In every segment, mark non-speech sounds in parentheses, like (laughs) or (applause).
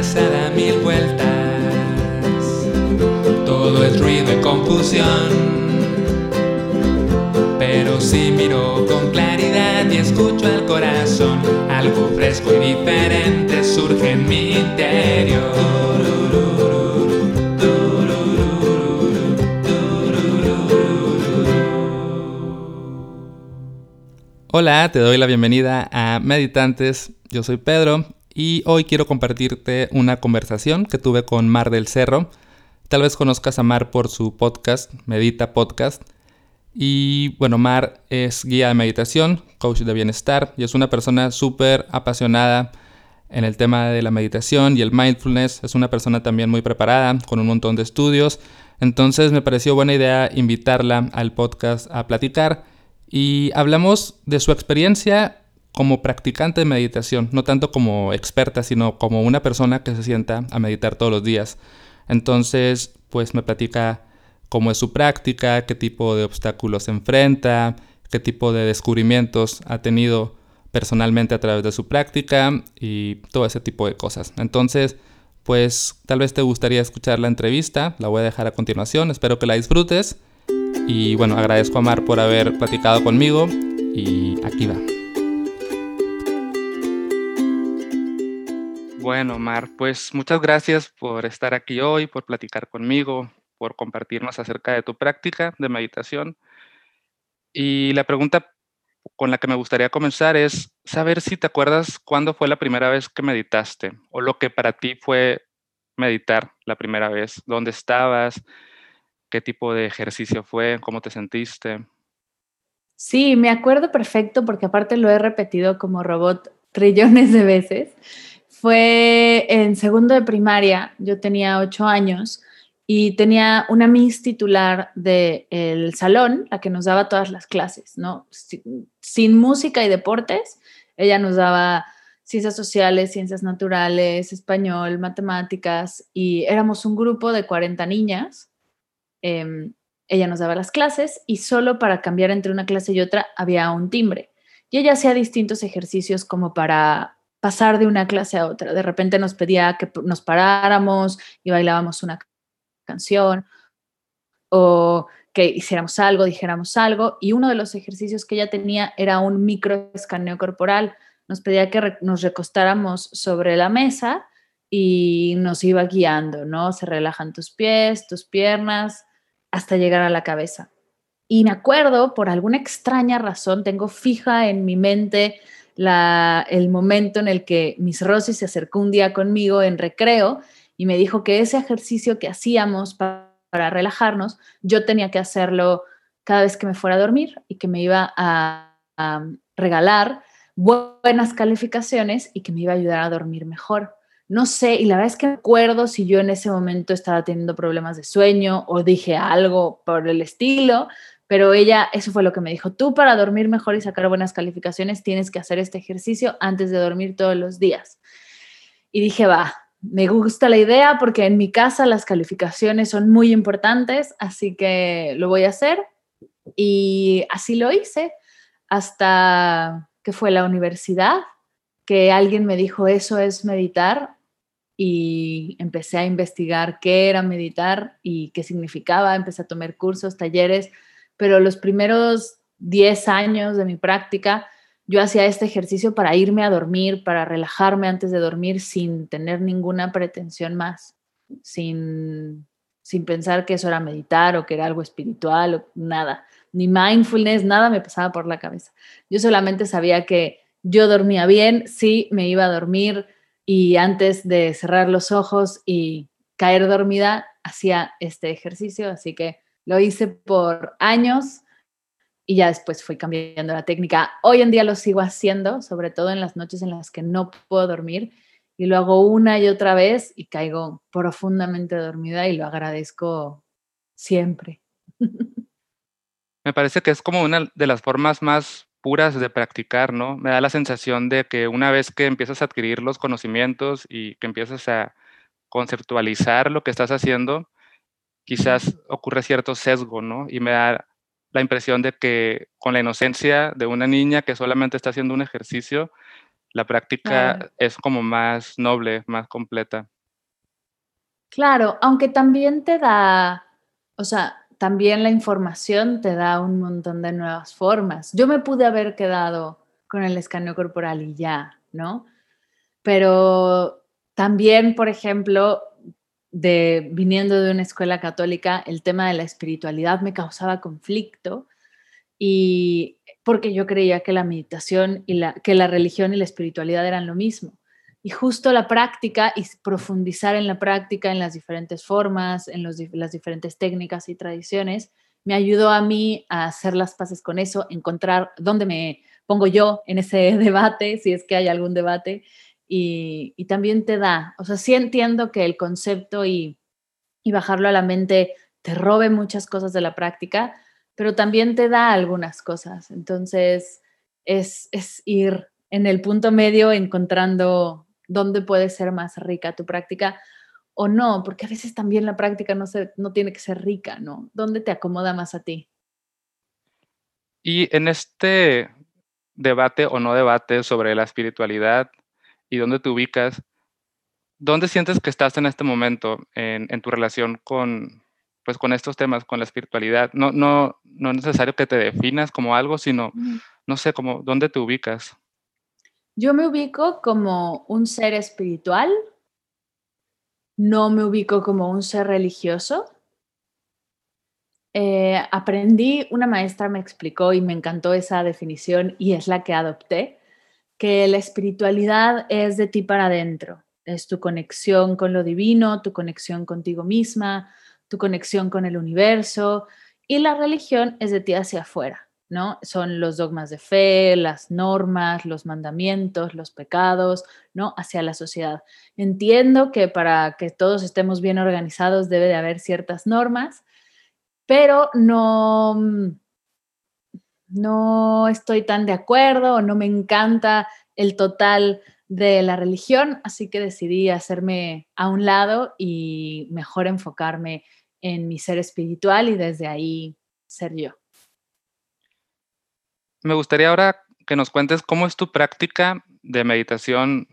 cabeza da mil vueltas. Todo es ruido y confusión. Pero si miro con claridad y escucho al corazón, algo fresco y diferente surge en mi interior. Hola, te doy la bienvenida a Meditantes. Yo soy Pedro y hoy quiero compartirte una conversación que tuve con Mar del Cerro. Tal vez conozcas a Mar por su podcast, Medita Podcast. Y bueno, Mar es guía de meditación, coach de bienestar y es una persona súper apasionada en el tema de la meditación y el mindfulness. Es una persona también muy preparada, con un montón de estudios. Entonces me pareció buena idea invitarla al podcast a platicar y hablamos de su experiencia como practicante de meditación, no tanto como experta, sino como una persona que se sienta a meditar todos los días. Entonces, pues me platica cómo es su práctica, qué tipo de obstáculos se enfrenta, qué tipo de descubrimientos ha tenido personalmente a través de su práctica y todo ese tipo de cosas. Entonces, pues tal vez te gustaría escuchar la entrevista, la voy a dejar a continuación, espero que la disfrutes y bueno, agradezco a Mar por haber platicado conmigo y aquí va. Bueno, Mar, pues muchas gracias por estar aquí hoy, por platicar conmigo, por compartirnos acerca de tu práctica de meditación. Y la pregunta con la que me gustaría comenzar es saber si te acuerdas cuándo fue la primera vez que meditaste o lo que para ti fue meditar la primera vez, dónde estabas, ¿Qué tipo de ejercicio fue? ¿Cómo te sentiste? Sí, me acuerdo perfecto porque aparte lo he repetido como robot trillones de veces. Fue en segundo de primaria, yo tenía ocho años y tenía una Miss titular del salón, la que nos daba todas las clases, ¿no? Sin, sin música y deportes, ella nos daba ciencias sociales, ciencias naturales, español, matemáticas y éramos un grupo de 40 niñas Em, ella nos daba las clases y solo para cambiar entre una clase y otra había un timbre. Y ella hacía distintos ejercicios como para pasar de una clase a otra. De repente nos pedía que nos paráramos y bailábamos una canción o que hiciéramos algo, dijéramos algo. Y uno de los ejercicios que ella tenía era un microescaneo corporal. Nos pedía que nos recostáramos sobre la mesa y nos iba guiando, ¿no? Se relajan tus pies, tus piernas, hasta llegar a la cabeza. Y me acuerdo, por alguna extraña razón, tengo fija en mi mente el momento en el que Miss Rosy se acercó un día conmigo en recreo y me dijo que ese ejercicio que hacíamos para, relajarnos, yo tenía que hacerlo cada vez que me fuera a dormir y que me iba a regalar buenas calificaciones y que me iba a ayudar a dormir mejor. No sé, y la verdad es que recuerdo si yo en ese momento estaba teniendo problemas de sueño o dije algo por el estilo, pero ella, eso fue lo que me dijo, tú para dormir mejor y sacar buenas calificaciones tienes que hacer este ejercicio antes de dormir todos los días. Y dije, va, me gusta la idea porque en mi casa las calificaciones son muy importantes, así que lo voy a hacer. Y así lo hice hasta que fue la universidad, que alguien me dijo, eso es meditar y empecé a investigar qué era meditar y qué significaba, empecé a tomar cursos, talleres, pero los primeros 10 años de mi práctica yo hacía este ejercicio para irme a dormir, para relajarme antes de dormir sin tener ninguna pretensión más, sin, sin pensar que eso era meditar o que era algo espiritual o nada, ni mindfulness, nada me pasaba por la cabeza. Yo solamente sabía que yo dormía bien, sí, me iba a dormir y antes de cerrar los ojos y caer dormida, hacía este ejercicio, así que lo hice por años y ya después fui cambiando la técnica. Hoy en día lo sigo haciendo, sobre todo en las noches en las que no puedo dormir y lo hago una y otra vez y caigo profundamente dormida y lo agradezco siempre. (laughs) Me parece que es como una de las formas más puras de practicar, ¿no? Me da la sensación de que una vez que empiezas a adquirir los conocimientos y que empiezas a conceptualizar lo que estás haciendo, quizás ocurre cierto sesgo, ¿no? Y me da la impresión de que con la inocencia de una niña que solamente está haciendo un ejercicio, La práctica es como más noble, más completa. Claro, aunque también te da, o sea, también la información te da un montón de nuevas formas. Yo me pude haber quedado con el escaneo corporal y ya, ¿no? Pero también, por ejemplo, de viniendo de una escuela católica, el tema de la espiritualidad me causaba conflicto y porque yo creía que la meditación y la que la religión y la espiritualidad eran lo mismo. Y justo la práctica y profundizar en la práctica, en las diferentes formas, en las diferentes técnicas y tradiciones, me ayudó a mí a hacer las paces con eso, encontrar dónde me pongo yo en ese (laughs) debate, si es que hay algún debate, y, también te da, o sea, sí entiendo que el concepto y, y bajarlo a la mente te robe muchas cosas de la práctica, pero también te da algunas cosas. Entonces, es, es ir en el punto medio encontrando dónde puede ser más rica tu práctica o no, porque a veces también la práctica no, se, no tiene que ser rica, ¿no? ¿Dónde te acomoda más a ti? Y en este debate o no debate sobre la espiritualidad y dónde te ubicas, ¿dónde sientes que estás en este momento en, en tu relación con, pues, con estos temas, con la espiritualidad? No, no, no es necesario que te definas como algo, sino, no sé, como, ¿dónde te ubicas? Yo me ubico como un ser espiritual, no me ubico como un ser religioso. Eh, aprendí, una maestra me explicó y me encantó esa definición y es la que adopté, que la espiritualidad es de ti para adentro, es tu conexión con lo divino, tu conexión contigo misma, tu conexión con el universo y la religión es de ti hacia afuera. ¿no? Son los dogmas de fe, las normas, los mandamientos, los pecados, ¿no? Hacia la sociedad. Entiendo que para que todos estemos bien organizados debe de haber ciertas normas, pero no, no estoy tan de acuerdo o no me encanta el total de la religión, así que decidí hacerme a un lado y mejor enfocarme en mi ser espiritual y desde ahí ser yo. Me gustaría ahora que nos cuentes cómo es tu práctica de meditación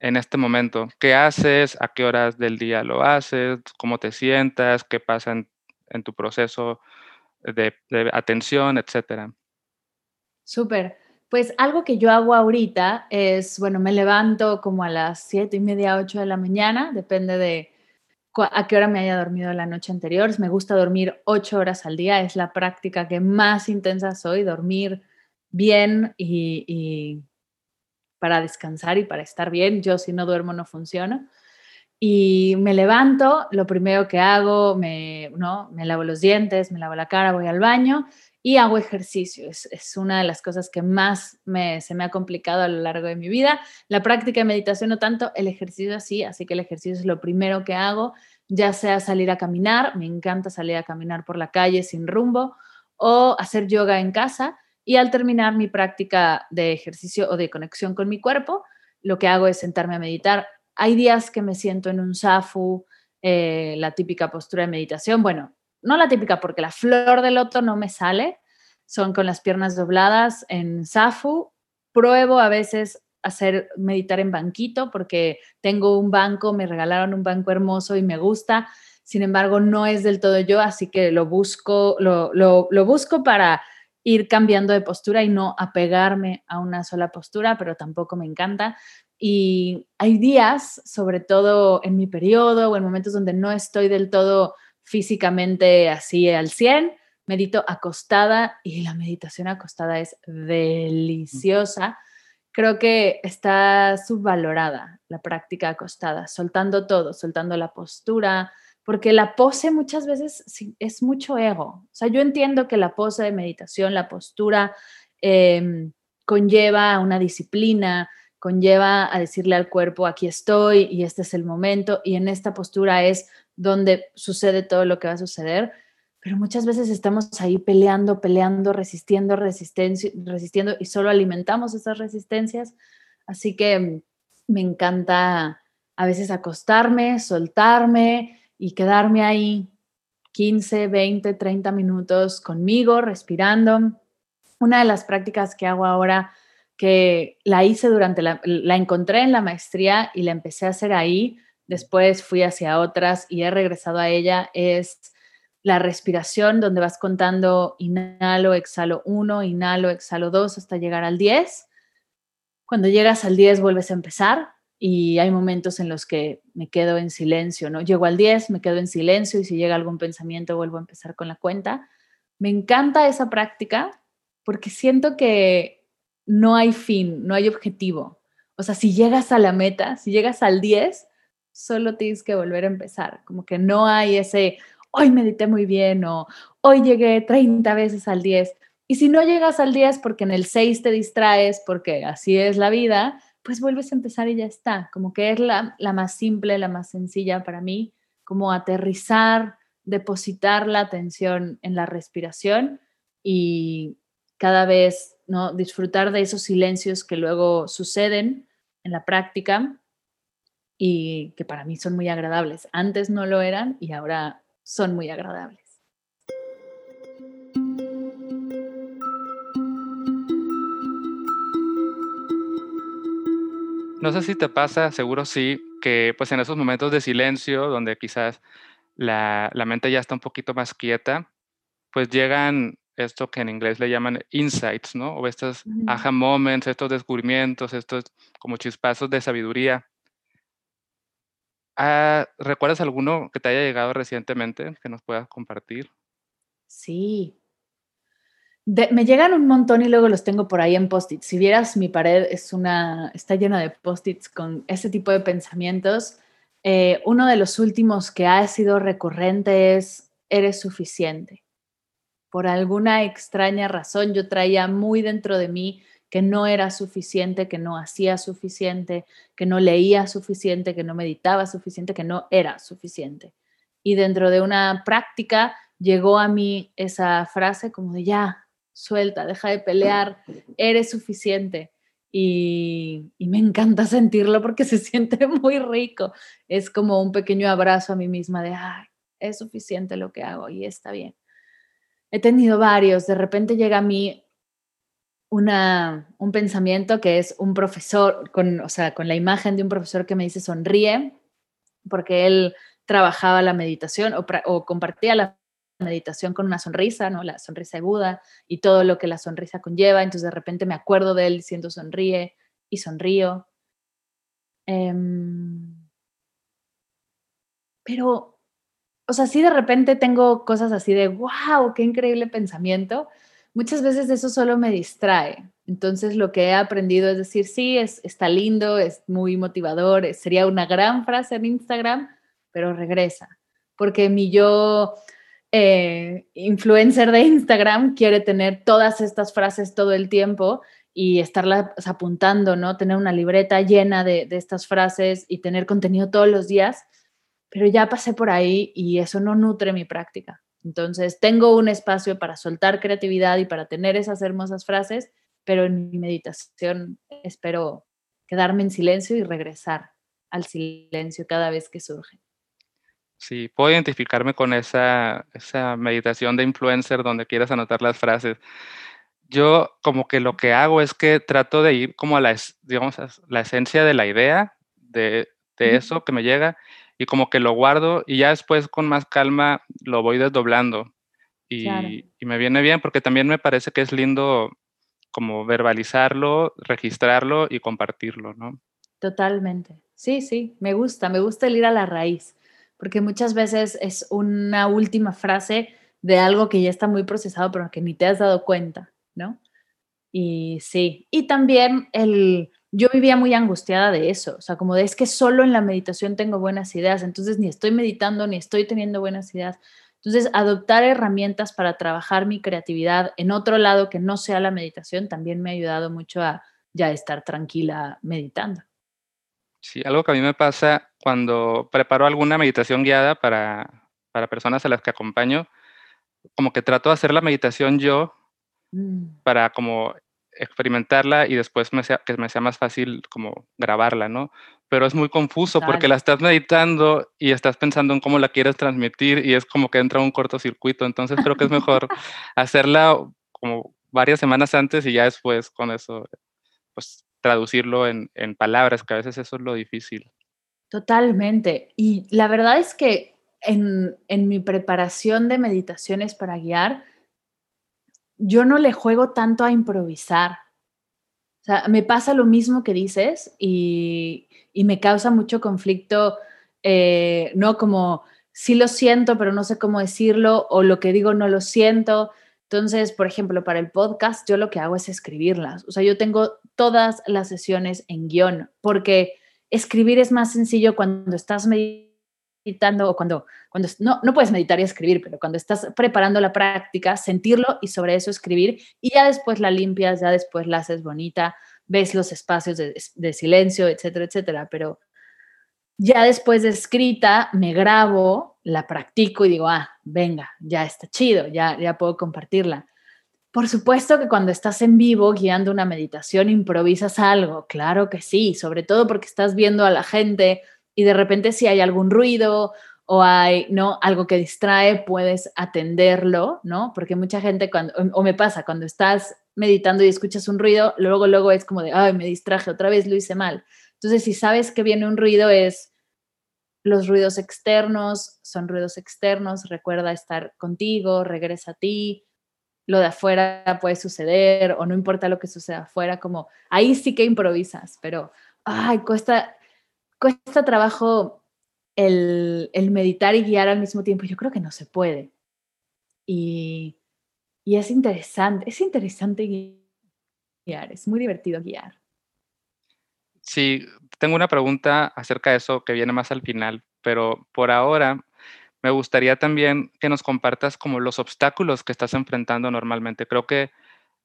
en este momento. ¿Qué haces? ¿A qué horas del día lo haces? ¿Cómo te sientas? ¿Qué pasa en, tu proceso de, atención, etcétera? Súper. Pues algo que yo hago ahorita es, bueno, me levanto como a las siete y media, ocho de la mañana, depende de a qué hora me haya dormido la noche anterior. Me gusta dormir ocho horas al día, es la práctica que más intensa soy, dormir bien y, para descansar y para estar bien. Yo si no duermo no funciona. Y me levanto, lo primero que hago, me, ¿no? me lavo los dientes, me lavo la cara, voy al baño y hago ejercicio. Es, una de las cosas que más me, se me ha complicado a lo largo de mi vida. La práctica de meditación no tanto, el ejercicio sí, así que el ejercicio es lo primero que hago, ya sea salir a caminar, me encanta salir a caminar por la calle sin rumbo, o hacer yoga en casa y al terminar mi práctica de ejercicio o de conexión con mi cuerpo, lo que hago es sentarme a meditar. Hay días que me siento en un zafu, eh, la típica postura de meditación. Bueno, no la típica porque la flor del loto no me sale, son con las piernas dobladas en zafu. Pruebo a veces hacer meditar en banquito porque tengo un banco, me regalaron un banco hermoso y me gusta. Sin embargo, no es del todo yo, así que lo busco, lo, lo, lo busco para ir cambiando de postura y no apegarme a una sola postura, pero tampoco me encanta. Y hay días, sobre todo en mi periodo o en momentos donde no estoy del todo físicamente así al 100, medito acostada y la meditación acostada es deliciosa. Creo que está subvalorada la práctica acostada, soltando todo, soltando la postura, porque la pose muchas veces es mucho ego. O sea, yo entiendo que la pose de meditación, la postura, em, conlleva una disciplina, conlleva a decirle al cuerpo, aquí estoy y este es el momento y en esta postura es donde sucede todo lo que va a suceder, pero muchas veces estamos ahí peleando, peleando, resistiendo, resistiendo y solo alimentamos esas resistencias. Así que me encanta a veces acostarme, soltarme, y quedarme ahí 15, 20, 30 minutos conmigo, respirando. Una de las prácticas que hago ahora que la hice durante la, la encontré en la maestría y la empecé a hacer ahí, después fui hacia otras y he regresado a ella, es la respiración donde vas contando inhalo, exhalo 1, inhalo, exhalo 2 hasta llegar al 10. Cuando llegas al 10 vuelves a empezar y hay momentos en los que me quedo en silencio, ¿no? Llego al 10, me quedo en silencio y si llega algún pensamiento vuelvo a empezar con la cuenta. Me encanta esa práctica porque siento que no hay fin, no hay objetivo. O sea, si llegas a la meta, si llegas al 10, solo tienes que volver a empezar. Como que no hay ese, hoy medité muy bien o hoy llegué 30 veces al 10. Y si no llegas al 10 porque en el 6 te distraes, porque así es la vida, pues vuelves a empezar y ya está. Como que es la, la más simple, la más sencilla para mí, como aterrizar, depositar la atención en la respiración y cada vez ¿no? disfrutar de esos silencios que luego suceden en la práctica y que para mí son muy agradables. Antes no lo eran y ahora son muy agradables. No sé si te pasa, seguro sí, que pues en esos momentos de silencio, donde quizás la, mente ya está un poquito más quieta, pues llegan esto que en inglés le llaman insights, ¿no? O estos aha moments, estos descubrimientos, estos como chispazos de sabiduría. Ah, ¿Recuerdas alguno que te haya llegado recientemente que nos puedas compartir? Sí. me llegan un montón y luego los tengo por ahí en post-its. Si vieras mi pared es una, está llena de post-its con ese tipo de pensamientos. Eh, uno de los últimos que ha sido recurrente es eres suficiente. Por alguna extraña razón yo traía muy dentro de mí que no era suficiente, que no hacía suficiente, que no leía suficiente, que no meditaba suficiente, que no era suficiente. Y dentro de una práctica llegó a mí esa frase como de ya, suelta, deja de pelear, eres suficiente. Y, me encanta (laughs) sentirlo porque se siente (laughs) muy rico. Es como un pequeño abrazo a mí misma de, ay, es suficiente lo que hago y está bien. He tenido varios, de repente llega a mí un pensamiento que es un profesor, con, o sea, con la imagen de un profesor que me dice sonríe, porque él trabajaba la meditación o, compartía la meditación con una sonrisa, ¿no? La sonrisa aguda y todo lo que la sonrisa conlleva. Entonces de repente me acuerdo de él diciendo sonríe y sonrío. Em, pero, o sea, sí de repente tengo cosas así de, wow, qué increíble pensamiento, muchas veces eso solo me distrae. Entonces lo que he aprendido es decir, sí, es, está lindo, es muy motivador, sería una gran frase en Instagram, pero regresa, porque mi yo eh, influencer de Instagram quiere tener todas estas frases todo el tiempo y estarlas apuntando, ¿no? Tener una libreta llena de, de estas frases y tener contenido todos los días, pero ya pasé por ahí y eso no nutre mi práctica. Entonces, tengo un espacio para soltar creatividad y para tener esas hermosas frases, pero en mi meditación espero quedarme en silencio y regresar al silencio cada vez que surge. Sí, puedo identificarme con esa, esa meditación de influencer donde quieras anotar las frases. Yo como que lo que hago es que trato de ir como a la, digamos, la esencia de la idea, de, de eso que me llega, y como que lo guardo y ya después con más calma lo voy desdoblando. Y, y, me viene bien porque también me parece que es lindo como verbalizarlo, registrarlo y compartirlo, ¿no? Totalmente. Sí, sí, me gusta, me gusta el ir a la raíz, porque muchas veces es una última frase de algo que ya está muy procesado, pero que ni te has dado cuenta, ¿no? Y sí, y también el yo vivía muy angustiada de eso, o sea, como de es que solo en la meditación tengo buenas ideas, entonces ni estoy meditando ni estoy teniendo buenas ideas. Entonces, adoptar herramientas para trabajar mi creatividad en otro lado que no sea la meditación también me ha ayudado mucho a ya estar tranquila meditando. Sí, algo que a mí me pasa cuando preparo alguna meditación guiada para, para personas a las que acompaño, como que trato de hacer la meditación yo mm. para como experimentarla y después me sea, que me sea más fácil como grabarla, ¿no? Pero es muy confuso porque la estás meditando y estás pensando en cómo la quieres transmitir y es como que entra un cortocircuito. Entonces creo que es mejor (laughs) hacerla como varias semanas antes y ya después con eso pues traducirlo en, palabras, que a veces eso es lo difícil. Totalmente. Y la verdad es que en, en mi preparación de meditaciones para guiar, yo no le juego tanto a improvisar. O sea, me pasa lo mismo que dices y, y me causa mucho conflicto, eh, no como, sí lo siento, pero no sé cómo decirlo, o lo que digo no lo siento. Entonces, por ejemplo, para el podcast, yo lo que hago es escribirlas. O sea, yo tengo todas las sesiones en guion, porque escribir es más sencillo cuando estás meditando o cuando, cuando no, no puedes meditar y escribir, pero cuando estás preparando la práctica, sentirlo y sobre eso escribir y ya después la limpias, ya después la haces bonita, ves los espacios de, silencio, etcétera, etcétera. Pero ya después de escrita, me grabo, la practico y digo, ah, venga, ya está chido, ya, ya puedo compartirla. Por supuesto que cuando estás en vivo guiando una meditación improvisas algo, claro que sí, sobre todo porque estás viendo a la gente y de repente si hay algún ruido o hay no algo que distrae, puedes atenderlo, ¿no? Porque mucha gente cuando o me pasa cuando estás meditando y escuchas un ruido, luego luego es como de, ay, me distraje otra vez, lo hice mal. Entonces, si sabes que viene un ruido, es los ruidos externos, son ruidos externos, recuerda estar contigo, regresa a ti, lo de afuera puede suceder o no importa lo que suceda afuera, como ahí sí que improvisas, pero, ay, cuesta, cuesta trabajo el, meditar y guiar al mismo tiempo. Yo creo que no se puede. Y, y es interesante, es interesante guiar, es muy divertido guiar. Sí, tengo una pregunta acerca de eso que viene más al final, pero por ahora me gustaría también que nos compartas como los obstáculos que estás enfrentando normalmente. Creo que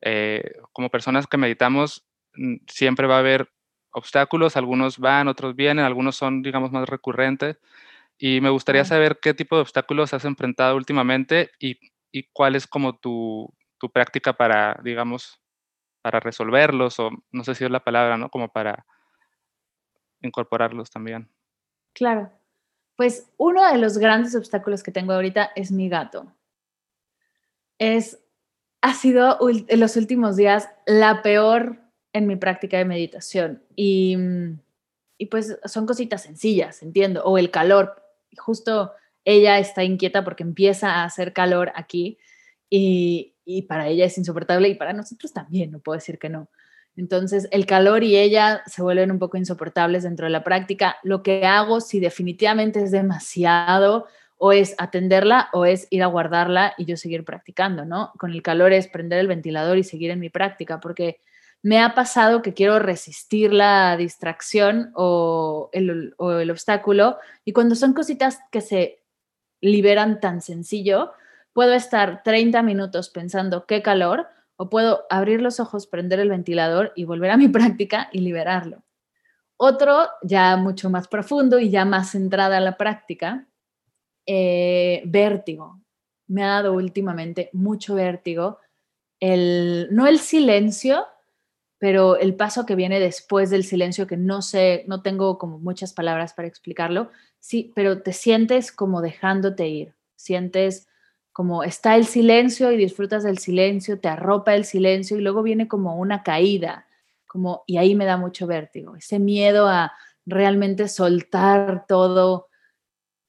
eh, como personas que meditamos mm, siempre va a haber obstáculos, algunos van, otros vienen, algunos son, digamos, más recurrentes. Y me gustaría saber qué tipo de obstáculos has enfrentado últimamente y, y cuál es como tu, tu práctica para, digamos, para resolverlos, o no sé si es la palabra, ¿no? Como para incorporarlos también. Claro. Pues uno de los grandes obstáculos que tengo ahorita es mi gato. Es, ha sido en los últimos días la peor en mi práctica de meditación. Y, y pues son cositas sencillas, entiendo. O el calor. Justo ella está inquieta porque empieza a hacer calor aquí y, y para ella es insoportable y para nosotros también, no puedo decir que no. Entonces, el calor y ella se vuelven un poco insoportables dentro de la práctica. Lo que hago, si definitivamente es demasiado, o es atenderla o es ir a guardarla y yo seguir practicando, ¿no? Con el calor es prender el ventilador y seguir en mi práctica, porque me ha pasado que quiero resistir la distracción o el, obstáculo, y cuando son cositas que se liberan tan sencillo, puedo estar 30 minutos pensando qué calor, o puedo abrir los ojos, prender el ventilador y volver a mi (laughs) práctica y liberarlo. Otro, ya mucho más profundo y ya más centrada a la práctica, eh, vértigo. Me ha dado últimamente mucho vértigo. No el silencio, pero el paso que viene después del silencio, que no sé, no tengo como muchas palabras para explicarlo, sí, pero te sientes como dejándote ir, sientes como está el silencio y disfrutas del silencio, te arropa el silencio y luego viene como una caída, como y ahí me da mucho vértigo, ese miedo a realmente soltar todo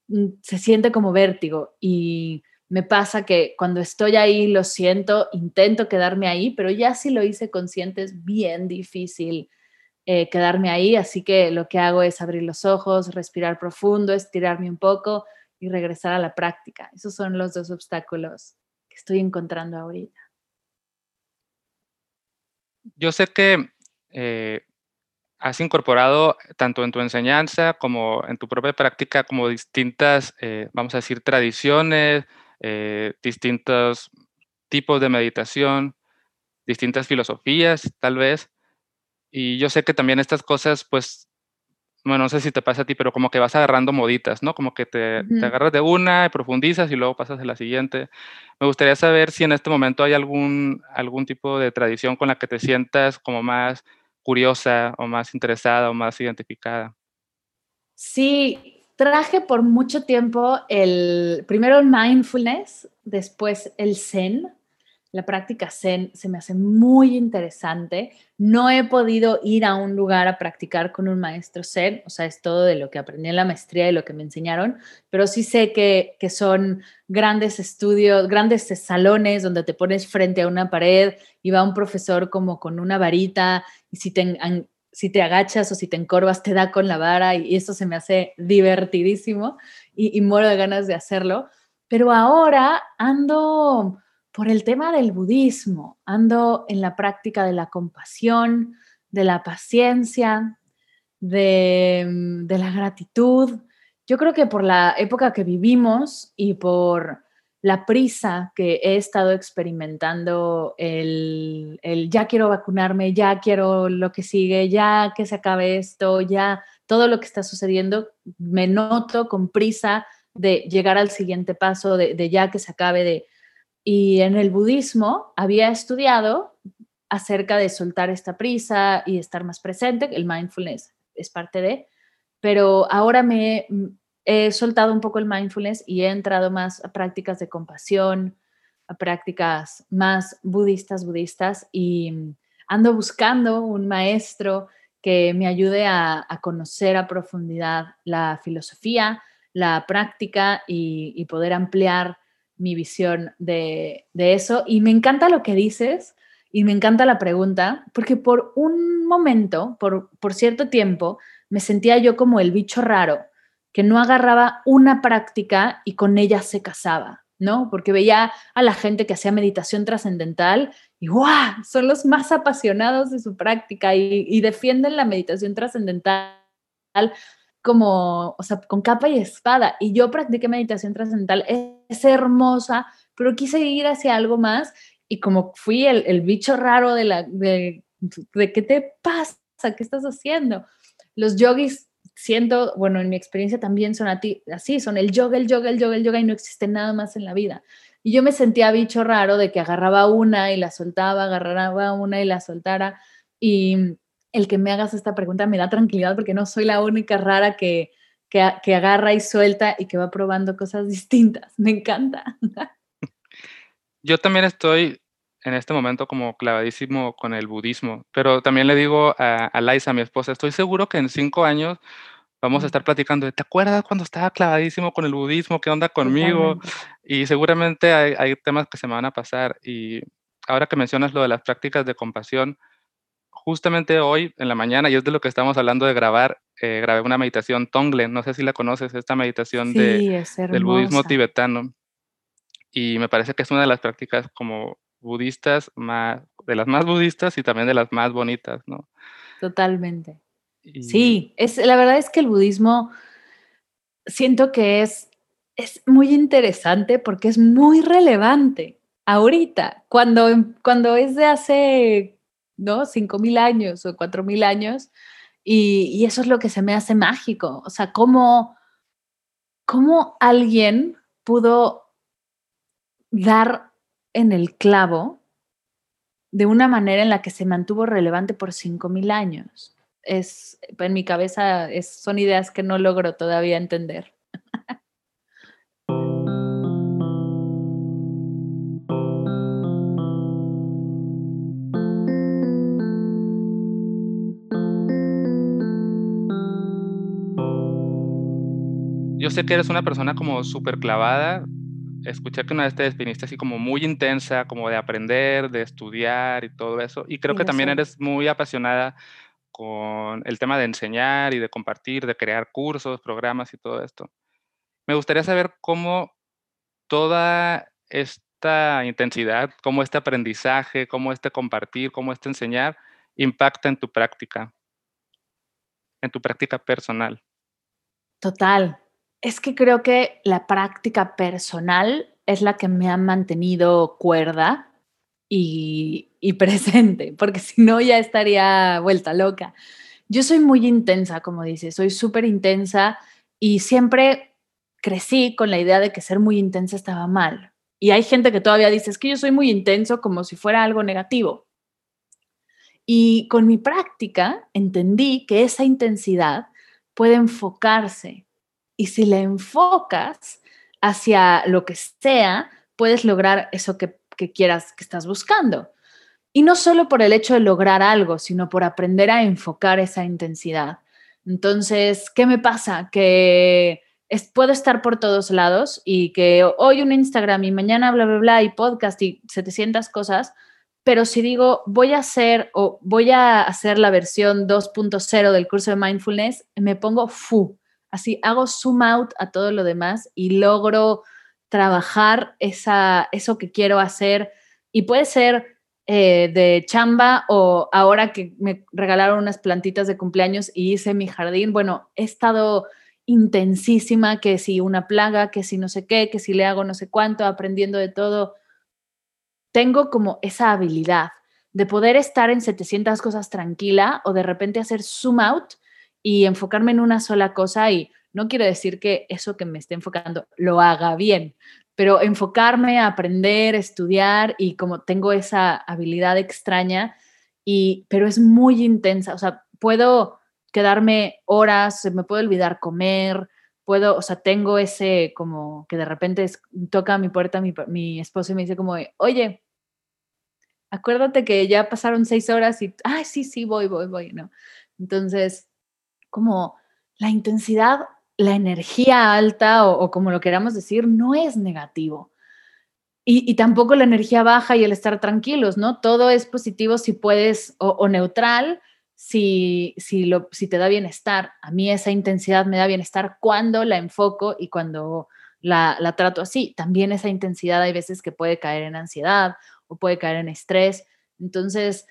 mm, se siente como vértigo y me pasa que cuando estoy ahí lo siento, intento quedarme ahí, pero ya si lo hice consciente es bien difícil eh, quedarme ahí, así que lo que hago es abrir los ojos, respirar profundo, estirarme un poco y regresar a la práctica. Esos son los dos obstáculos que estoy encontrando ahorita. Yo sé que eh, has incorporado tanto en tu enseñanza como en tu propia práctica como distintas, eh, vamos a decir, tradiciones, eh, distintos tipos de meditación, distintas filosofías, tal vez. Y yo sé que también estas cosas, pues, bueno, no sé si te pasa a ti, pero como que vas agarrando moditas, ¿no? Como que te, te agarras de una, profundizas y luego pasas a la siguiente. Me gustaría saber si en este momento hay algún, algún tipo de tradición con la que te sientas como más curiosa o más interesada o más identificada. Sí, traje por mucho tiempo el, primero el mindfulness, después el zen. la práctica Zen se me hace muy interesante. No he podido ir a un lugar a practicar con un maestro Zen, o sea, es todo de lo que aprendí en la maestría y lo que me enseñaron, pero sí sé que, que son grandes estudios, grandes salones donde te pones frente a una pared y va un profesor como con una varita y si te, si te agachas o si te encorvas te da con la vara y, eso se me hace divertidísimo y, muero de ganas de hacerlo. Pero ahora ando por el tema del budismo, ando en la práctica de la compasión, de la paciencia, de, mm, la gratitud. Yo creo que por la época que vivimos y por la prisa que he estado experimentando, el, el, ya quiero vacunarme, ya quiero lo que sigue, ya que se acabe esto, ya todo lo que está sucediendo, me noto con prisa de llegar al siguiente paso, de, de ya que se acabe, de, y en el budismo había estudiado acerca de soltar esta prisa y estar más presente, el mindfulness es parte de, pero ahora me he soltado un poco el mindfulness y he entrado más a prácticas de compasión, a prácticas más budistas, budistas, y ando buscando un maestro que me ayude a, conocer a profundidad la filosofía, la práctica y, poder ampliar mi visión de, eso. Y me encanta lo que dices y me encanta la pregunta, porque por un momento, por, por cierto tiempo, me sentía yo como el bicho raro, que no agarraba una práctica y con ella se casaba, ¿no? Porque veía a la gente que hacía meditación trascendental y ¡guau! Son los más apasionados de su práctica y, defienden la meditación trascendental como, o sea, con capa y espada. Y yo practiqué meditación trascendental, es, hermosa, pero quise ir hacia algo más y como fui el, el bicho raro de la, de, de, ¿qué te pasa? ¿Qué estás haciendo? Los yogis, siento, bueno, en mi experiencia también son así, son el yoga, el yoga, el yoga, el yoga y no existe nada más en la vida. Y yo me sentía bicho raro de que agarraba una y la soltaba, agarraba una y la soltara. Y, el que me hagas esta pregunta me da tranquilidad porque no soy la única rara que, que, agarra y suelta y que va probando cosas distintas. (laughs) Me encanta. Yo también estoy en este momento como clavadísimo con el budismo, pero también le digo a, a Laisa, mi esposa, estoy seguro que en cinco años vamos a estar platicando ¿te acuerdas cuando estaba clavadísimo con el budismo? ¿Qué onda conmigo? Y seguramente hay, hay, temas que se me van a pasar. Y ahora que mencionas lo de las prácticas de compasión, justamente hoy en la mañana, y es de lo que estamos hablando de grabar, eh, grabé una meditación Tonglen, no sé si la conoces, esta meditación de, del budismo tibetano. Y me parece que es una de las prácticas como budistas más, de las más budistas y también de las más bonitas, ¿no? Totalmente. Sí, es, la verdad es que el budismo siento que es, es muy interesante porque es muy relevante ahorita, cuando, cuando es de hace ¿no? Cinco mil años o cuatro mil años. Y, eso es lo que se me hace mágico. O sea, cómo, cómo alguien pudo dar en el clavo de una manera en la que se mantuvo relevante por cinco mil años. Es, en mi cabeza son ideas que no logro todavía entender. yo sé que eres una persona como súper clavada. Escuché que una vez te definiste así como muy intensa, como de aprender, de estudiar y todo eso. Y creo que también eres muy apasionada con el tema de enseñar y de compartir, de crear cursos, programas y todo esto. Me gustaría saber cómo toda esta intensidad, cómo este aprendizaje, cómo este compartir, cómo este enseñar impacta en tu práctica, en tu práctica personal. Total, es que creo que la práctica personal es la que me ha mantenido cuerda y, (laughs) presente, porque si no ya estaría vuelta loca. Yo soy muy intensa, como dices, soy súper intensa y siempre crecí con la idea de que ser muy intensa estaba mal. Y hay gente que todavía dice, es que yo soy muy intenso como si fuera algo negativo. Y con mi práctica entendí que esa intensidad puede enfocarse y si le enfocas hacia lo que sea, puedes lograr eso que, que quieras, que estás buscando. Y no solo por el hecho de lograr algo, sino por aprender a enfocar esa intensidad. Entonces, ¿qué me pasa? Que puedo estar por todos lados y que hoy un Instagram y mañana bla, bla, bla y podcast y 700 cosas, pero si digo voy a hacer o voy a hacer la versión 2.0 del curso de mindfulness, me pongo fu, así hago zoom out a todo lo demás y logro trabajar esa, eso que quiero hacer y puede ser eh, de chamba o ahora que me regalaron unas plantitas de cumpleaños y hice mi jardín, bueno, he estado intensísima, que si una plaga, que si no sé qué, que si le hago no sé cuánto, aprendiendo de todo. Tengo como esa habilidad de poder estar en 700 cosas tranquila o de repente hacer zoom out y enfocarme en una sola cosa y no quiero decir que eso que me esté enfocando lo haga bien, pero enfocarme a aprender, estudiar y como tengo esa habilidad extraña y pero es muy intensa, o sea, puedo quedarme horas, me puede olvidar comer, puedo, o sea, tengo ese como que de repente toca a mi puerta mi, mi esposo y me dice como, oye, acuérdate que ya pasaron seis horas y, ay, sí, sí, voy, voy, voy, ¿no? Entonces, como la intensidad, la energía alta o, como lo queramos decir, no es negativo. Y, tampoco la energía baja y el estar tranquilos, ¿no? Todo es positivo si puedes, o neutral, si, si, lo, si te da bienestar. A mí esa intensidad me da bienestar cuando la enfoco y cuando la, la, trato así. También esa intensidad hay veces que puede caer en ansiedad o puede caer en estrés. Entonces,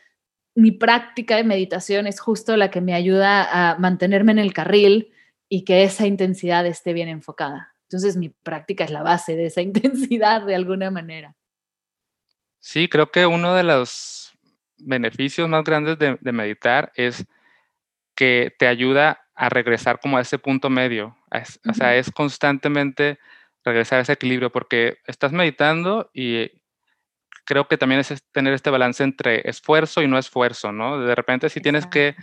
mi práctica de meditación es justo la que me ayuda a mantenerme en el carril y que esa intensidad esté bien enfocada. Entonces, mi práctica es la base de esa (laughs) intensidad de alguna manera. Sí, creo que uno de los beneficios más grandes de, meditar es que te ayuda a regresar como a ese punto medio. O sea, es constantemente regresar a ese equilibrio porque estás meditando y creo que también es tener este balance entre esfuerzo y no esfuerzo, ¿no? De repente si tienes que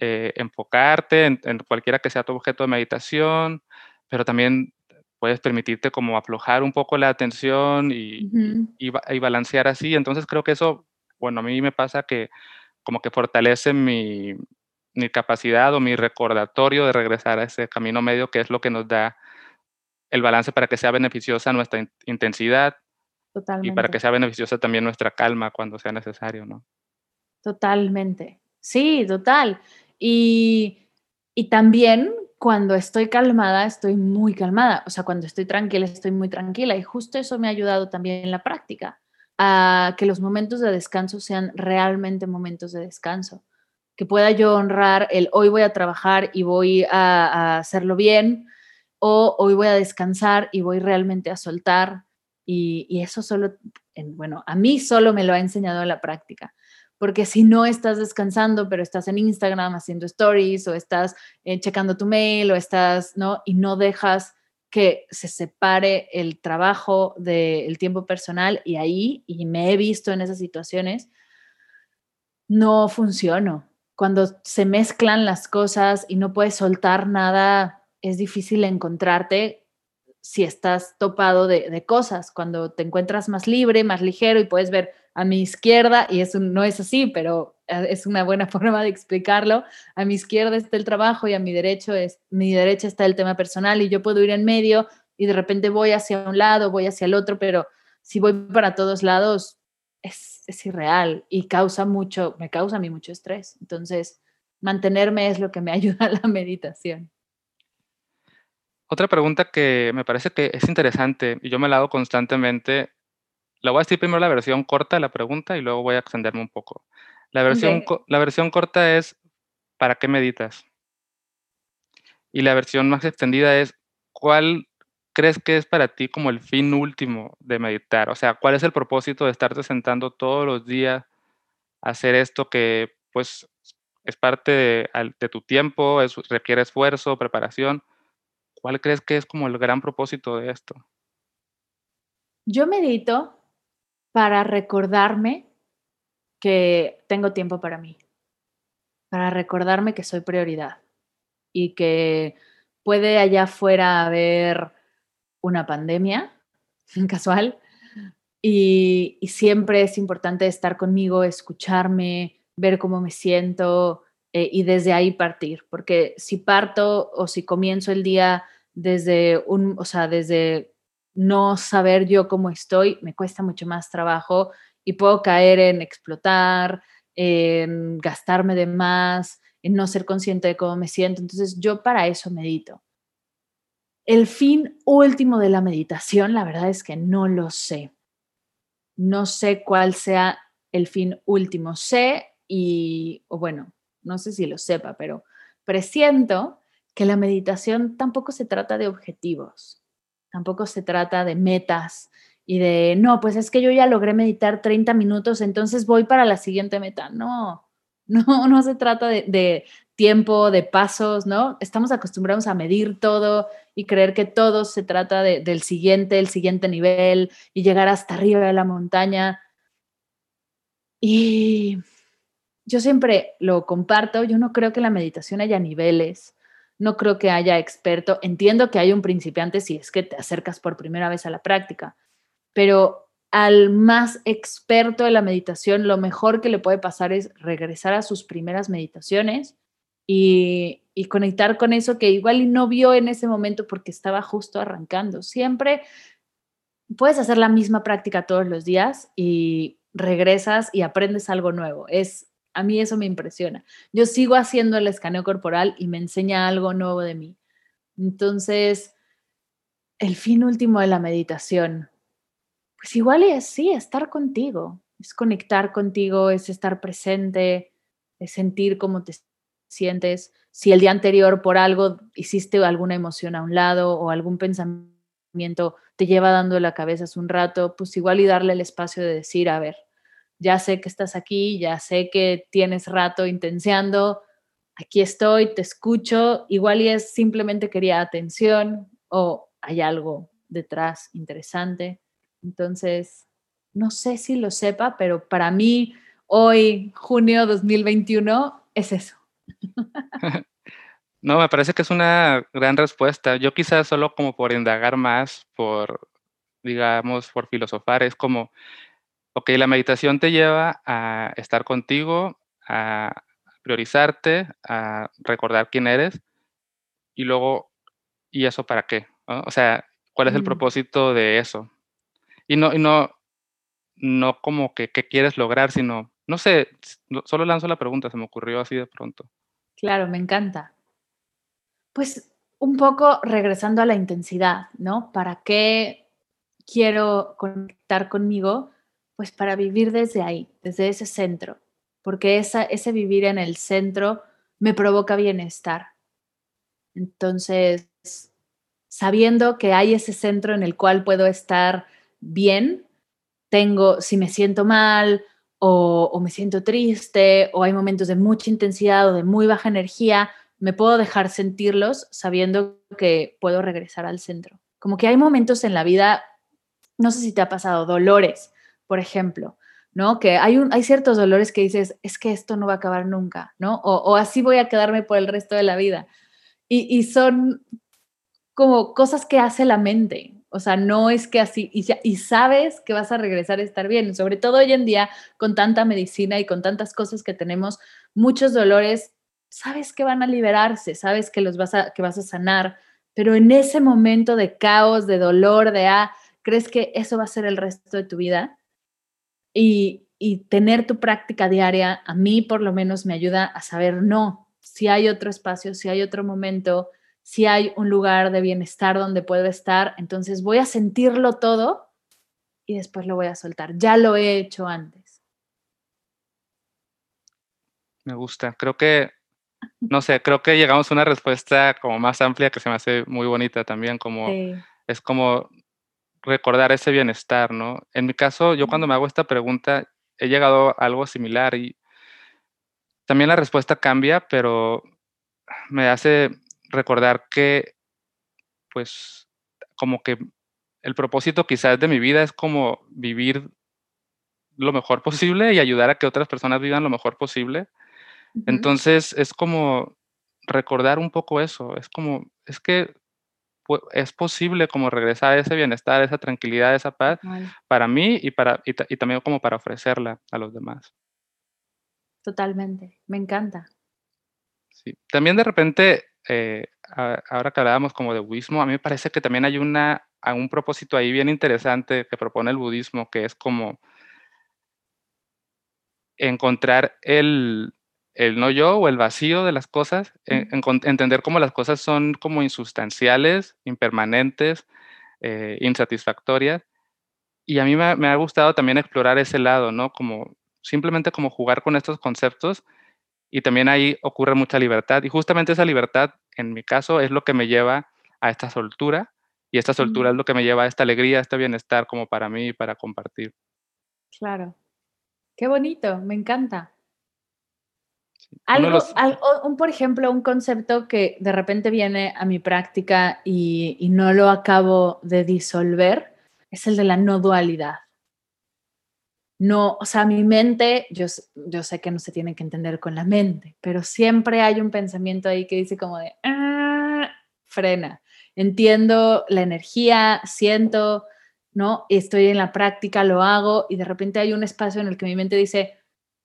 eh, enfocarte en, cualquiera que sea tu objeto de meditación, pero también puedes permitirte como aflojar un poco la atención y, y balancear así. Entonces creo que eso bueno, a mí me pasa que como que fortalece mi, capacidad o mi recordatorio de regresar a ese camino medio que es lo que nos da el balance para que sea beneficiosa nuestra intensidad y para que sea beneficiosa también nuestra calma cuando sea necesario, ¿no? Totalmente. Sí, total. Y, y también cuando estoy calmada, estoy muy calmada. O sea, cuando estoy tranquila, estoy muy tranquila. Y justo eso me ha ayudado también en la práctica a que los momentos de descanso sean realmente momentos de descanso, que pueda yo honrar el hoy voy a trabajar y voy a, hacerlo bien, o hoy voy a descansar y voy realmente a soltar. Y, eso solo, bueno, a mí solo me lo ha enseñado la práctica porque si no estás descansando, pero estás en Instagram haciendo stories o estás eh, checando tu mail o estás, ¿no? Y no dejas que se separe el trabajo del tiempo personal y ahí, y me he visto en esas situaciones, no funciono. Cuando se mezclan las cosas y no puedes soltar nada, es difícil encontrarte si estás topado de, cosas. Cuando te encuentras más libre, más ligero y puedes ver a mi izquierda, y eso no es así, pero eh, es una buena (laughs) forma de explicarlo. A mi izquierda está el trabajo y a mi, derecho es, mi derecha está el tema personal y yo puedo ir en medio y de repente voy hacia un lado, voy hacia el otro, pero si voy para todos lados es, es irreal y causa mucho, me causa a mí mucho estrés. Entonces, mantenerme es lo que me (laughs) ayuda a la meditación. Otra pregunta que me parece que es interesante y yo me la hago constantemente la voy a decir primero la versión corta de la pregunta y luego voy a extenderme un poco. La versión, la versión corta es, ¿para qué meditas? Y la versión más extendida es, ¿cuál crees que es para ti como el fin último de meditar? O sea, ¿cuál es el propósito de estarte sentando todos los días a hacer esto que pues es parte de, de tu tiempo, es, requiere esfuerzo, preparación? ¿Cuál crees que es como el gran propósito de esto? Yo medito para recordarme que tengo tiempo para mí, para recordarme que soy prioridad y que puede allá afuera haber una pandemia (laughs) casual, y, siempre es importante estar conmigo, escucharme, ver cómo me siento eh, y desde ahí partir, porque si parto o si comienzo el día desde un, o sea, desde no saber yo cómo estoy, me cuesta mucho más trabajo y puedo caer en explotar, en gastarme de más, en no ser consciente de cómo me siento. Entonces yo para eso medito. El fin último de la meditación, la verdad es que no lo sé. No sé cuál sea el fin último. Sé y, o bueno, no sé si lo sepa, pero presiento que la meditación tampoco se trata de objetivos, tampoco se trata de metas y de, no, pues es que yo ya logré meditar 30 minutos, entonces voy para la siguiente meta. No, (laughs) no, no se trata de, tiempo, de pasos, ¿no? Estamos acostumbrados a medir todo y creer que todo se trata del siguiente, el siguiente nivel y llegar hasta arriba de la montaña. Y yo siempre lo comparto, yo no creo que la meditación haya niveles, no creo que haya experto, entiendo que hay un principiante si es que te acercas por primera vez a la práctica, pero al más experto de la meditación, lo mejor que le puede pasar es regresar a sus primeras meditaciones y, conectar con eso que igual no vio en ese momento porque estaba justo arrancando. Siempre puedes hacer la misma práctica todos los días y regresas y aprendes algo nuevo. Es a mí eso me impresiona. Yo sigo haciendo el escaneo corporal y me enseña algo nuevo de mí. Entonces, el fin último de la meditación, pues igual es sí, estar contigo, es conectar contigo, es estar presente, es sentir cómo te sientes. Si el día anterior por algo hiciste alguna emoción a un lado o algún pensamiento te lleva dando la cabeza hace un rato, pues igual y darle el espacio de decir, a ver, ya sé que estás aquí, ya sé que tienes rato intenciando, aquí estoy, te escucho, igual y es simplemente quería atención o hay algo detrás interesante. Entonces, no sé si lo sepa, pero para mí hoy, junio 2021, es eso. (laughs) No, me parece que es una gran respuesta. Yo quizás solo como por indagar más, por, digamos, por filosofar, es como, ok, la meditación te lleva a estar contigo, a priorizarte, a recordar quién eres, y luego, ¿y eso para qué? O sea, ¿cuál es el mm. propósito de eso? Y no, y no, no como que qué quieres lograr, sino, no sé, solo lanzo la pregunta, se me ocurrió así de pronto. Claro, me encanta. Pues un poco regresando a la intensidad, ¿no? ¿Para qué quiero conectar conmigo? Pues para vivir desde ahí, desde ese centro, porque esa, ese vivir en el centro me provoca bienestar. Entonces, sabiendo que hay ese centro en el cual puedo estar bien, tengo, si me siento mal o, me siento triste o hay momentos de mucha intensidad o de muy baja energía, me puedo dejar sentirlos sabiendo que puedo regresar al centro. Como que hay momentos en la vida, no sé si te ha pasado, dolores, por ejemplo, ¿no? Que hay, un, hay ciertos dolores que dices, es que esto no va a acabar nunca, ¿no? O, así voy a quedarme por el resto de la vida. Y, son como cosas que hace la mente, o sea, no es que así, y, y, sabes que vas a regresar a estar bien, sobre todo hoy en día con tanta medicina y con tantas cosas que tenemos, muchos dolores, sabes que van a liberarse, sabes que los vas a, que vas a sanar, pero en ese momento de caos, de dolor, de ah, ¿crees que eso va a ser el resto de tu vida? Y, y tener tu práctica diaria, a mí por lo menos me ayuda a saber, no, si hay otro espacio, si hay otro momento, si hay un lugar de bienestar donde puedo estar, entonces voy a sentirlo todo y después lo voy a soltar. Ya lo he hecho antes. Me gusta. Creo que, no sé, creo que llegamos a una respuesta como más amplia que se me hace muy bonita también, como es como recordar ese bienestar, ¿no? En mi caso, yo cuando me hago esta pregunta, he llegado a algo similar y también la respuesta cambia, pero me hace recordar que, pues, como que el propósito quizás de mi vida es como vivir lo mejor posible y ayudar a que otras personas vivan lo mejor posible. Entonces, es como recordar un poco eso, es como, es que es posible como regresar a ese bienestar, esa tranquilidad, esa paz para mí y, para, y, también como para ofrecerla a los demás. Totalmente, me encanta. Sí. También de repente, eh, ahora que hablábamos como de budismo, a mí me parece que también hay una, un propósito ahí bien interesante que propone el budismo, que es como encontrar el, el no yo o el vacío de las cosas, entender cómo las cosas son como insustanciales, impermanentes, eh, insatisfactorias. Y a mí me, ha gustado también explorar ese lado, ¿no? Como simplemente como jugar con estos conceptos y también ahí ocurre mucha libertad. Y justamente esa libertad, en mi caso, es lo que me lleva a esta soltura y esta soltura es lo que me lleva a esta alegría, a este bienestar como para mí y para compartir. Claro. Qué bonito, me encanta. Algo, un, por ejemplo, un concepto que de repente viene a mi práctica y, no lo acabo de disolver es el de la no dualidad. No, o sea, mi mente, yo, yo sé que no se tiene que entender con la mente, pero siempre hay un pensamiento ahí que dice como de, ah", frena. Entiendo la energía, siento, ¿no? Estoy en la práctica, lo hago y de repente hay un espacio en el que mi mente dice,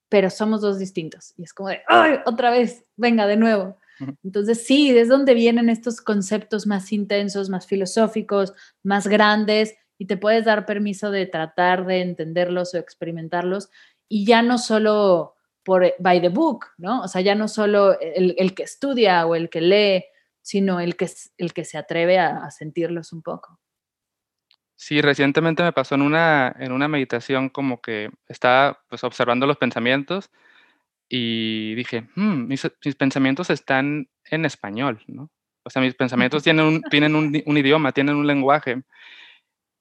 pero somos dos distintos. Y es como de, ¡ay! Otra vez, venga, de nuevo. Entonces, sí, es donde vienen estos conceptos más intensos, más filosóficos, más grandes, y te puedes dar permiso de tratar de entenderlos o experimentarlos, y ya no solo por eh, by the book, ¿no? O sea, ya no solo el, que estudia o el que lee, sino el que, el que se atreve a sentirlos un poco. Sí, recientemente me pasó en una, en una meditación como que estaba pues observando los pensamientos y dije, hmm, mis, pensamientos están en español, ¿no? O sea, mis pensamientos tienen, un, tienen un, idioma, tienen un lenguaje.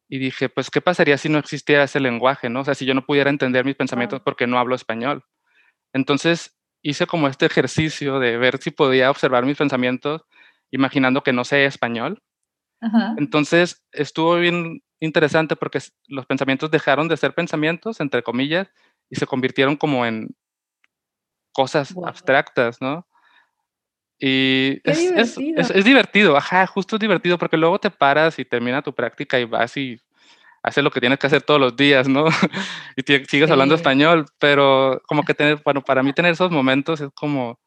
Y dije, pues, ¿qué pasaría si no existiera ese lenguaje, no? O sea, si yo no pudiera entender mis pensamientos porque no hablo español. Entonces, hice como este ejercicio de ver si podía observar mis pensamientos imaginando que no sé español. Entonces, estuvo bien interesante porque los pensamientos dejaron de ser pensamientos, entre comillas, y se convirtieron como en cosas abstractas, ¿no? Y es divertido. Es, divertido, ajá, justo es divertido porque luego te paras y termina tu práctica y vas y haces lo que tienes que hacer todos los días, ¿no? (laughs) y sigues hablando español, pero como que tener, bueno, para mí (laughs) tener esos momentos es como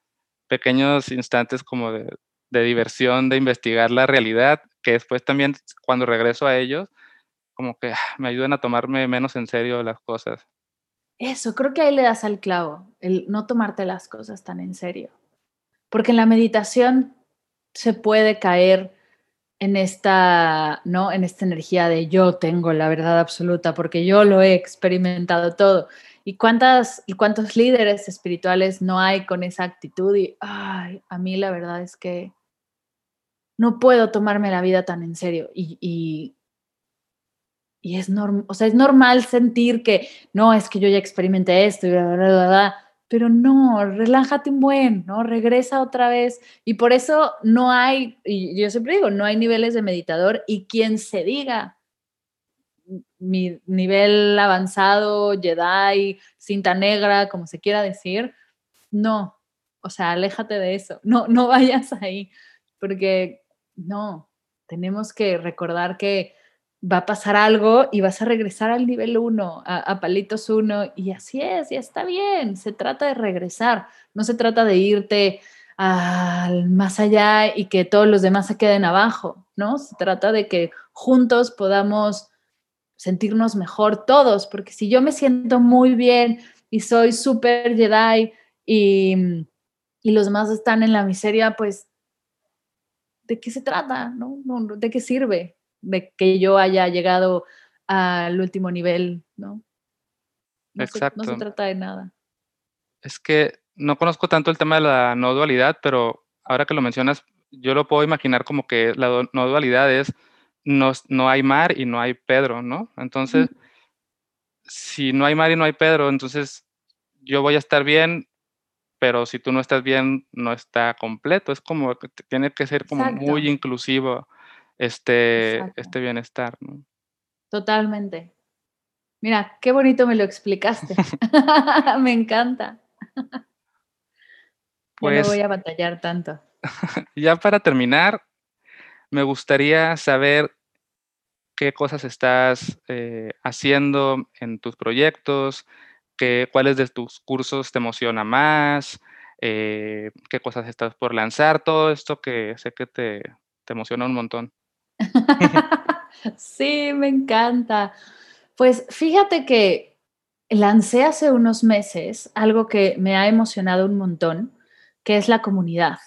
pequeños instantes como de, de diversión, de investigar la realidad, que después también cuando regreso a ellos, como que ah, me ayuden a tomarme menos en serio las cosas. Eso, creo que ahí le das al clavo, el no tomarte las cosas tan en serio. Porque en la meditación se puede caer en esta, ¿no? En esta energía de yo tengo la verdad absoluta porque yo lo he experimentado todo. ¿Y cuántas y cuántos líderes espirituales no hay con esa actitud? Y ay, a mí la verdad es que no puedo tomarme la vida tan en serio. Y, y es, normal, o sea, es normal sentir que, no, es que yo ya experimenté esto, y pero no, relájate un buen, ¿no? Regresa otra vez. Y por eso no hay, y yo siempre digo, no hay niveles de meditador y quien se diga mi nivel avanzado, Jedi, cinta negra, como se quiera decir, no, o sea, aléjate de eso, no, no vayas ahí, porque no, tenemos que recordar que va a pasar algo y vas a regresar al nivel 1, a, palitos 1, y así es, ya está bien, se trata de regresar, no se trata de irte al más allá y que todos los demás se queden abajo, ¿no? Se trata de que juntos podamos sentirnos mejor todos, porque si yo me siento muy bien y soy súper Jedi y, y los demás están en la miseria, pues, ¿de qué se trata? ¿No? ¿De qué sirve? de que yo haya llegado al último nivel, ¿no? Exacto. no se trata de nada. Es que no conozco tanto el tema de la no dualidad, pero ahora que lo mencionas, yo lo puedo imaginar como que la no dualidad es no, no hay mar y no hay Pedro, ¿no? Entonces, si no hay mar y no hay Pedro, entonces yo voy a estar bien, pero si tú no estás bien, no está completo. Es como que tiene que ser como muy inclusivo este, este bienestar. ¿no? Totalmente. Mira, qué bonito me lo explicaste. (laughs) me encanta. Pues, no voy a batallar tanto. (laughs) ya para terminar, me gustaría saber qué cosas estás eh, haciendo en tus proyectos, cuáles de tus cursos te emociona más, eh, qué cosas estás por lanzar, todo esto que sé que te, te emociona un montón. (laughs) (laughs) sí, me encanta. Pues fíjate que lancé hace unos meses algo que me ha emocionado un montón, que es la comunidad.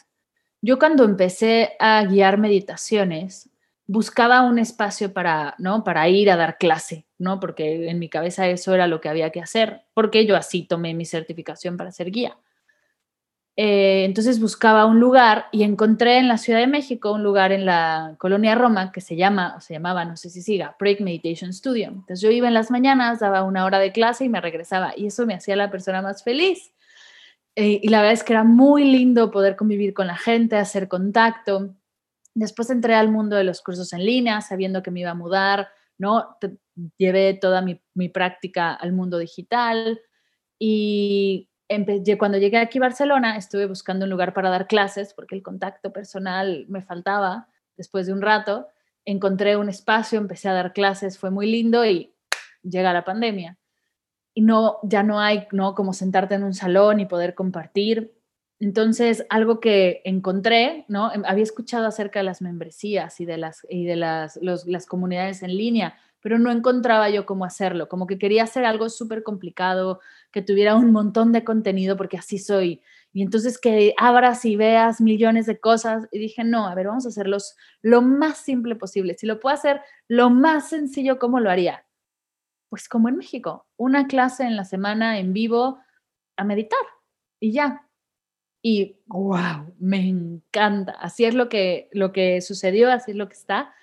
Yo cuando empecé a guiar meditaciones, buscaba un espacio para, ¿no? para ir a dar clase, ¿no? Porque en mi cabeza eso era lo que había que hacer, porque yo así tomé mi certificación para ser guía. Eh, entonces buscaba un lugar y encontré en la Ciudad de México un lugar en la colonia Roma que se llama, se llamaba, no sé si siga, Break Meditation Studio. Entonces yo iba en las mañanas, daba una hora de clase y me regresaba y eso me hacía la persona más feliz. Eh, y la verdad es que era muy lindo poder convivir con la gente, hacer contacto. Después entré al mundo de los cursos en línea, sabiendo que me iba a mudar, ¿no? llevé toda mi, práctica al mundo digital y cuando llegué aquí Barcelona, estuve buscando un lugar para dar clases porque el contacto personal me faltaba después de un rato. Encontré un espacio, empecé a dar clases, fue muy lindo y llega la pandemia. Y no, ya no hay, ¿no? Como sentarte en un salón y poder compartir. Entonces, algo que encontré, ¿no? Em, había escuchado acerca de las membresías y de las, y de las, las comunidades en línea, pero no encontraba yo cómo hacerlo, como que quería hacer algo súper complicado, que tuviera un montón de contenido, porque así soy. Y entonces que abras y veas millones de cosas. Y dije, no, a ver, vamos a hacerlos lo más simple posible. Si lo puedo hacer lo más sencillo, ¿cómo lo haría? Pues como en México, una clase en la semana en vivo a meditar y ya. Y wow, me encanta. Así es lo que, lo que sucedió, así es lo que está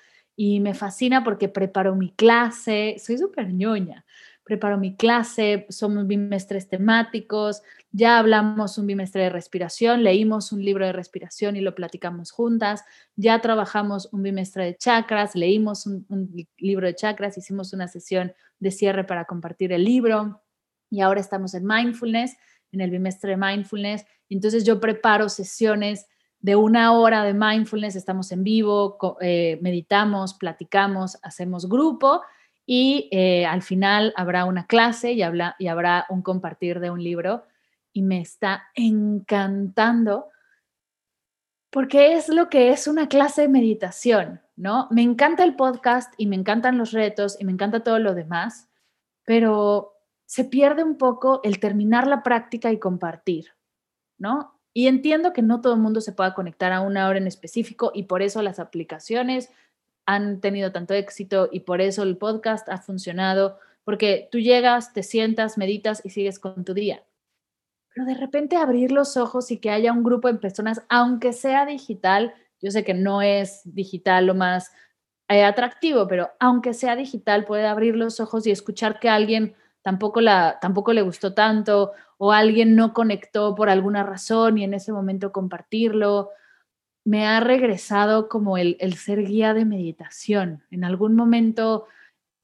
y me fascina porque preparo mi clase, soy súper ñoña, preparo mi clase, somos bimestres temáticos, ya hablamos un bimestre de respiración, leímos un libro de respiración y lo platicamos juntas, ya trabajamos un bimestre de chakras, leímos un, libro de chakras, hicimos una sesión de cierre para compartir el libro y ahora estamos en mindfulness, en el bimestre de mindfulness, entonces yo preparo sesiones de una hora de mindfulness, estamos en vivo, eh, meditamos, platicamos, hacemos grupo y eh, al final habrá una clase y, habrá un compartir de un libro y me está encantando porque es lo que es una clase de meditación, ¿no? Me encanta el podcast y me encantan los retos y me encanta todo lo demás, pero se pierde un poco el terminar la práctica y compartir, ¿no? Y entiendo que no todo el mundo se pueda conectar a una hora en específico y por eso las aplicaciones han tenido tanto éxito y por eso el podcast ha funcionado, porque tú llegas, te sientas, meditas y sigues con tu día. Pero de repente abrir los ojos y que haya un grupo de personas, aunque sea digital, yo sé que no es digital lo más eh, atractivo, pero aunque sea digital, puede abrir los ojos y escuchar que alguien tampoco, la, tampoco le gustó tanto o alguien no conectó por alguna razón y en ese momento compartirlo. Me ha regresado como el, ser guía de meditación. En algún momento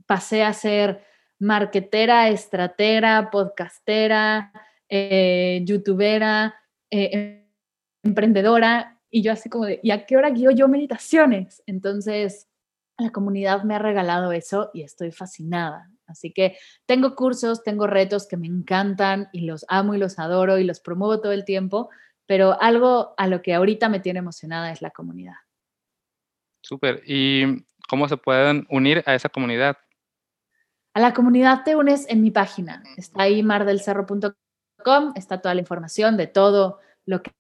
pasé a ser marketera, estratera, podcastera, eh, youtubera, eh, emprendedora, y yo así como de, ¿y a qué hora guío yo meditaciones? Entonces, la comunidad me ha regalado eso y estoy fascinada. Así que tengo cursos, tengo retos que me encantan y los amo y los adoro y los promuevo todo el tiempo, pero algo a lo que ahorita me tiene emocionada es la comunidad. Súper. ¿Y cómo se pueden unir a esa comunidad? A la comunidad te unes en mi página. Está ahí mardelcerro.com, está toda la información de todo lo que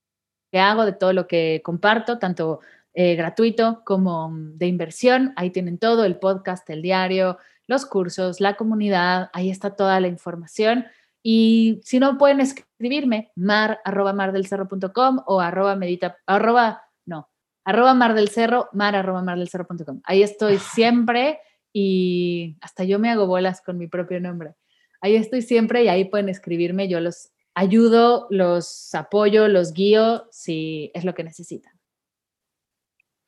hago, de todo lo que comparto, tanto eh, gratuito como de inversión. Ahí tienen todo, el podcast, el diario, los cursos, la comunidad, ahí está toda la información. Y si no, pueden escribirme mar arroba mardelcerro.com o arroba medita, arroba, no, arroba mar del cerro, mar arroba mar del cerro.com. Ahí estoy siempre y hasta yo me hago bolas con mi propio nombre. Ahí estoy siempre y ahí pueden escribirme. Yo los ayudo, los apoyo, los guío si es lo que necesitan.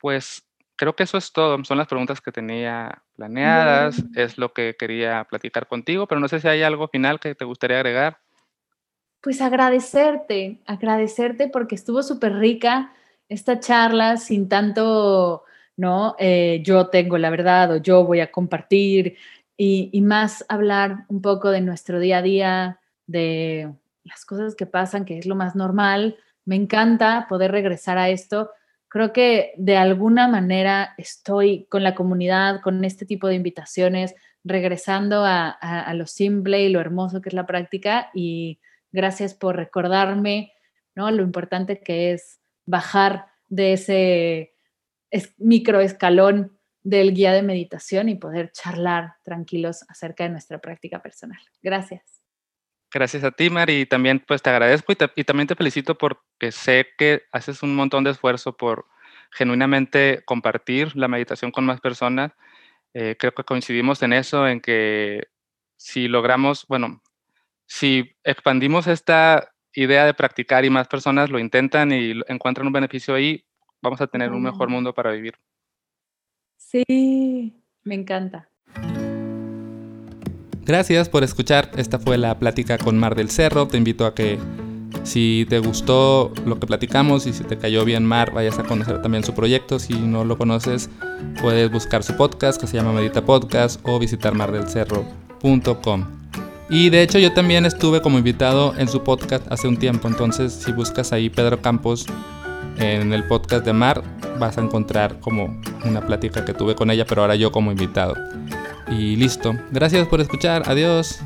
Pues creo que eso es todo. Son las preguntas que tenía planeadas, es lo que quería platicar contigo, pero no sé si hay algo final que te gustaría agregar. Pues agradecerte, agradecerte porque estuvo súper rica esta charla sin tanto ¿no? Eh, yo tengo la verdad o yo voy a compartir y, y, más hablar un poco de nuestro día a día, de las cosas que pasan, que es lo más normal. Me encanta poder regresar a esto. Creo que de alguna manera estoy con la comunidad, con este tipo de invitaciones, regresando a, lo simple y lo hermoso que es la práctica y gracias por recordarme ¿no? lo importante que es bajar de ese es, micro escalón del guía de meditación y poder charlar tranquilos acerca de nuestra práctica personal. Gracias. Gracias a ti, Mari, y también pues te agradezco y, te, y, también te felicito porque sé que haces un montón de esfuerzo por genuinamente compartir la meditación con más personas. Eh, creo que coincidimos en eso, en que si logramos, bueno, si expandimos esta idea de practicar y más personas lo intentan y encuentran un beneficio ahí, vamos a tener un mejor mundo para vivir. Sí, me encanta. Gracias por escuchar. Esta fue la plática con Mar del Cerro. Te invito a que si te gustó lo que platicamos y si te cayó bien Mar, vayas a conocer también su proyecto. Si no lo conoces, puedes buscar su podcast que se llama Medita Podcast o visitar mardelcerro.com. Y de hecho yo también estuve como invitado en su podcast hace un tiempo, entonces si buscas ahí Pedro Campos en el podcast de Mar, vas a encontrar como una plática que tuve con ella, pero ahora yo como invitado. Y listo. Gracias por escuchar. Adiós.